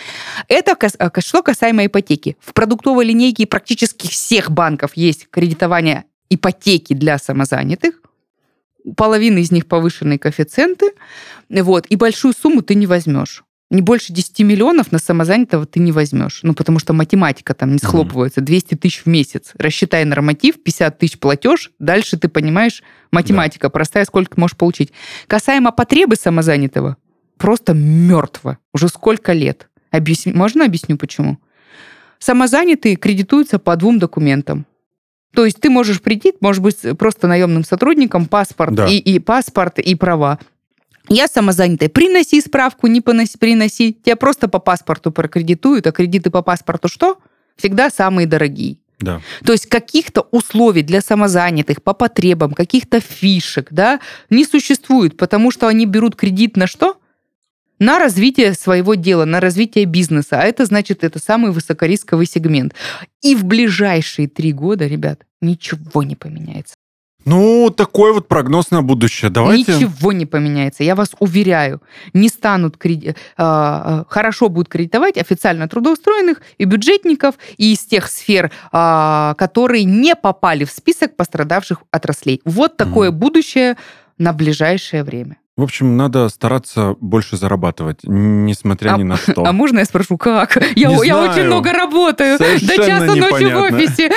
Это что касаемо ипотеки. В продуктовой линейке практически всех банков есть кредитование ипотеки для самозанятых, половина из них повышенные коэффициенты, вот, и большую сумму ты не возьмешь. Не больше 10 миллионов на самозанятого ты не возьмешь. Ну, потому что математика там не схлопывается. 200 тысяч в месяц. Рассчитай норматив, 50 тысяч платеж. Дальше ты понимаешь, математика да. простая, сколько можешь получить. Касаемо потребы самозанятого, просто мертво. Уже сколько лет. Объясни, можно объясню, почему? Самозанятые кредитуются по двум документам. То есть ты можешь прийти, может быть, просто наемным сотрудником, паспорт да. и, и паспорт и права. Я самозанятая. Приноси справку, не поноси, приноси. Тебя просто по паспорту прокредитуют, а кредиты по паспорту что? Всегда самые дорогие. Да. То есть каких-то условий для самозанятых по потребам, каких-то фишек, да, не существует, потому что они берут кредит на что? На развитие своего дела, на развитие бизнеса. А это значит, это самый высокорисковый сегмент. И в ближайшие три года, ребят, ничего не поменяется. Ну, такой вот прогноз на будущее. Давайте. Ничего не поменяется, я вас уверяю. Не станут креди... а, хорошо будут кредитовать официально трудоустроенных и бюджетников, и из тех сфер, а, которые не попали в список пострадавших отраслей. Вот такое mm. будущее на ближайшее время. В общем, надо стараться больше зарабатывать, несмотря а, ни на что. А можно я спрошу, как? Я, я очень много работаю. Совершенно До часа ночи в офисе.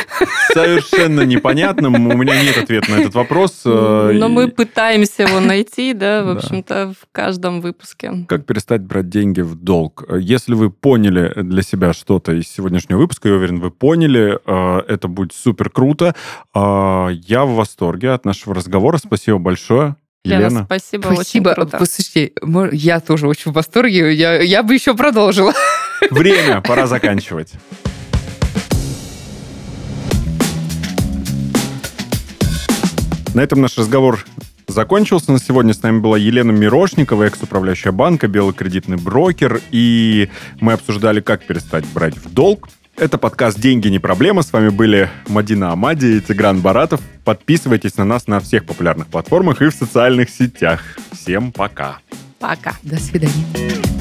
Совершенно непонятно. У меня нет ответа на этот вопрос. Э, Но мы пытаемся его найти, да, в общем-то, в каждом выпуске. Как перестать брать деньги в долг? Если вы поняли для себя что-то из сегодняшнего выпуска, я уверен, вы поняли, э, это будет супер круто. Э, я в восторге от нашего разговора. Спасибо большое. Елена. спасибо, спасибо. очень круто. Послушайте, я тоже очень в восторге. Я, я бы еще продолжила. Время, пора заканчивать. На этом наш разговор закончился. На сегодня с нами была Елена Мирошникова, экс-управляющая банка, белый кредитный брокер. И мы обсуждали, как перестать брать в долг. Это подкаст «Деньги не проблема». С вами были Мадина Амади и Тигран Баратов. Подписывайтесь на нас на всех популярных платформах и в социальных сетях. Всем пока. Пока. До свидания.